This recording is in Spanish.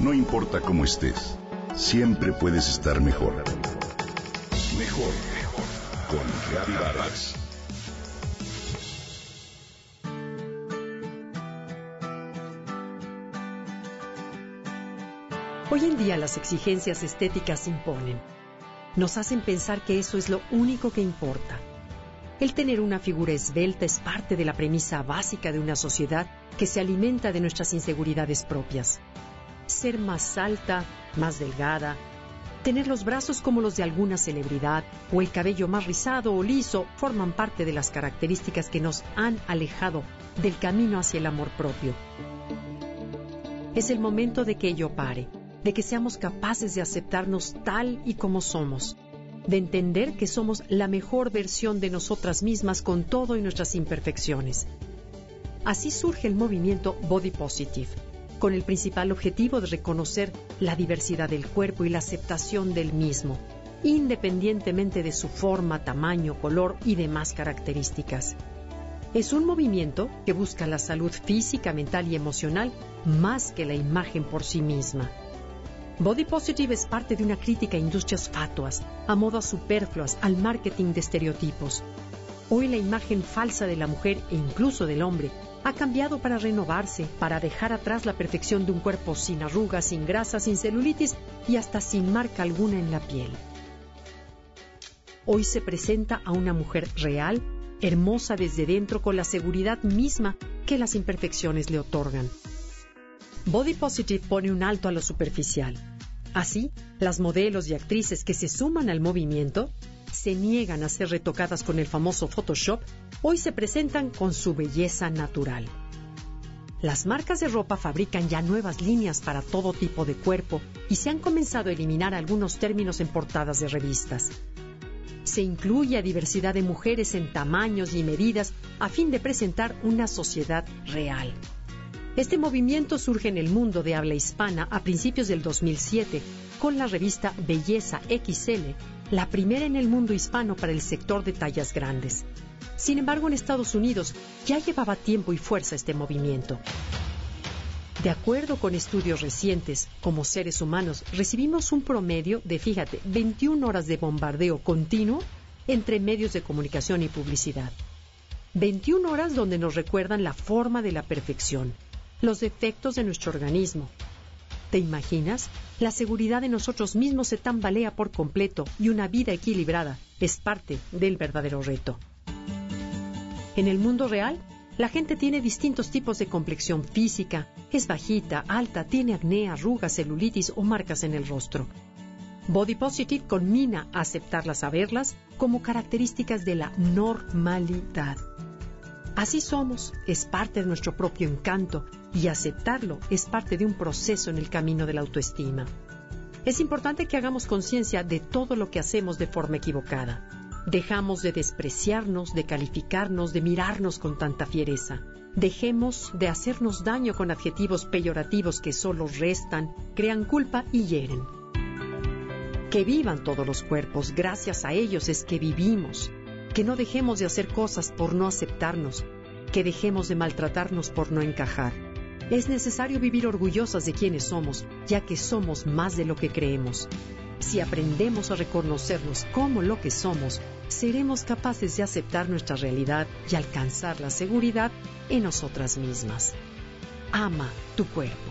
No importa cómo estés, siempre puedes estar mejor. Mejor, mejor. Con Vargas. Hoy en día las exigencias estéticas imponen. Nos hacen pensar que eso es lo único que importa. El tener una figura esbelta es parte de la premisa básica de una sociedad que se alimenta de nuestras inseguridades propias ser más alta, más delgada, tener los brazos como los de alguna celebridad o el cabello más rizado o liso forman parte de las características que nos han alejado del camino hacia el amor propio. Es el momento de que ello pare, de que seamos capaces de aceptarnos tal y como somos, de entender que somos la mejor versión de nosotras mismas con todo y nuestras imperfecciones. Así surge el movimiento Body Positive con el principal objetivo de reconocer la diversidad del cuerpo y la aceptación del mismo, independientemente de su forma, tamaño, color y demás características. Es un movimiento que busca la salud física, mental y emocional más que la imagen por sí misma. Body Positive es parte de una crítica a industrias fatuas, a modas superfluas, al marketing de estereotipos. Hoy la imagen falsa de la mujer e incluso del hombre ha cambiado para renovarse, para dejar atrás la perfección de un cuerpo sin arrugas, sin grasa, sin celulitis y hasta sin marca alguna en la piel. Hoy se presenta a una mujer real, hermosa desde dentro, con la seguridad misma que las imperfecciones le otorgan. Body Positive pone un alto a lo superficial. Así, las modelos y actrices que se suman al movimiento se niegan a ser retocadas con el famoso Photoshop, hoy se presentan con su belleza natural. Las marcas de ropa fabrican ya nuevas líneas para todo tipo de cuerpo y se han comenzado a eliminar algunos términos en portadas de revistas. Se incluye a diversidad de mujeres en tamaños y medidas a fin de presentar una sociedad real. Este movimiento surge en el mundo de habla hispana a principios del 2007 con la revista Belleza XL, la primera en el mundo hispano para el sector de tallas grandes. Sin embargo, en Estados Unidos ya llevaba tiempo y fuerza este movimiento. De acuerdo con estudios recientes, como seres humanos recibimos un promedio de, fíjate, 21 horas de bombardeo continuo entre medios de comunicación y publicidad. 21 horas donde nos recuerdan la forma de la perfección, los defectos de nuestro organismo, ¿Te imaginas? La seguridad de nosotros mismos se tambalea por completo y una vida equilibrada es parte del verdadero reto. En el mundo real, la gente tiene distintos tipos de complexión física, es bajita, alta, tiene acné, arrugas, celulitis o marcas en el rostro. Body Positive conmina a aceptarlas a verlas como características de la normalidad. Así somos, es parte de nuestro propio encanto y aceptarlo es parte de un proceso en el camino de la autoestima. Es importante que hagamos conciencia de todo lo que hacemos de forma equivocada. Dejamos de despreciarnos, de calificarnos, de mirarnos con tanta fiereza. Dejemos de hacernos daño con adjetivos peyorativos que solo restan, crean culpa y hieren. Que vivan todos los cuerpos, gracias a ellos es que vivimos que no dejemos de hacer cosas por no aceptarnos, que dejemos de maltratarnos por no encajar. Es necesario vivir orgullosas de quienes somos, ya que somos más de lo que creemos. Si aprendemos a reconocernos como lo que somos, seremos capaces de aceptar nuestra realidad y alcanzar la seguridad en nosotras mismas. Ama tu cuerpo.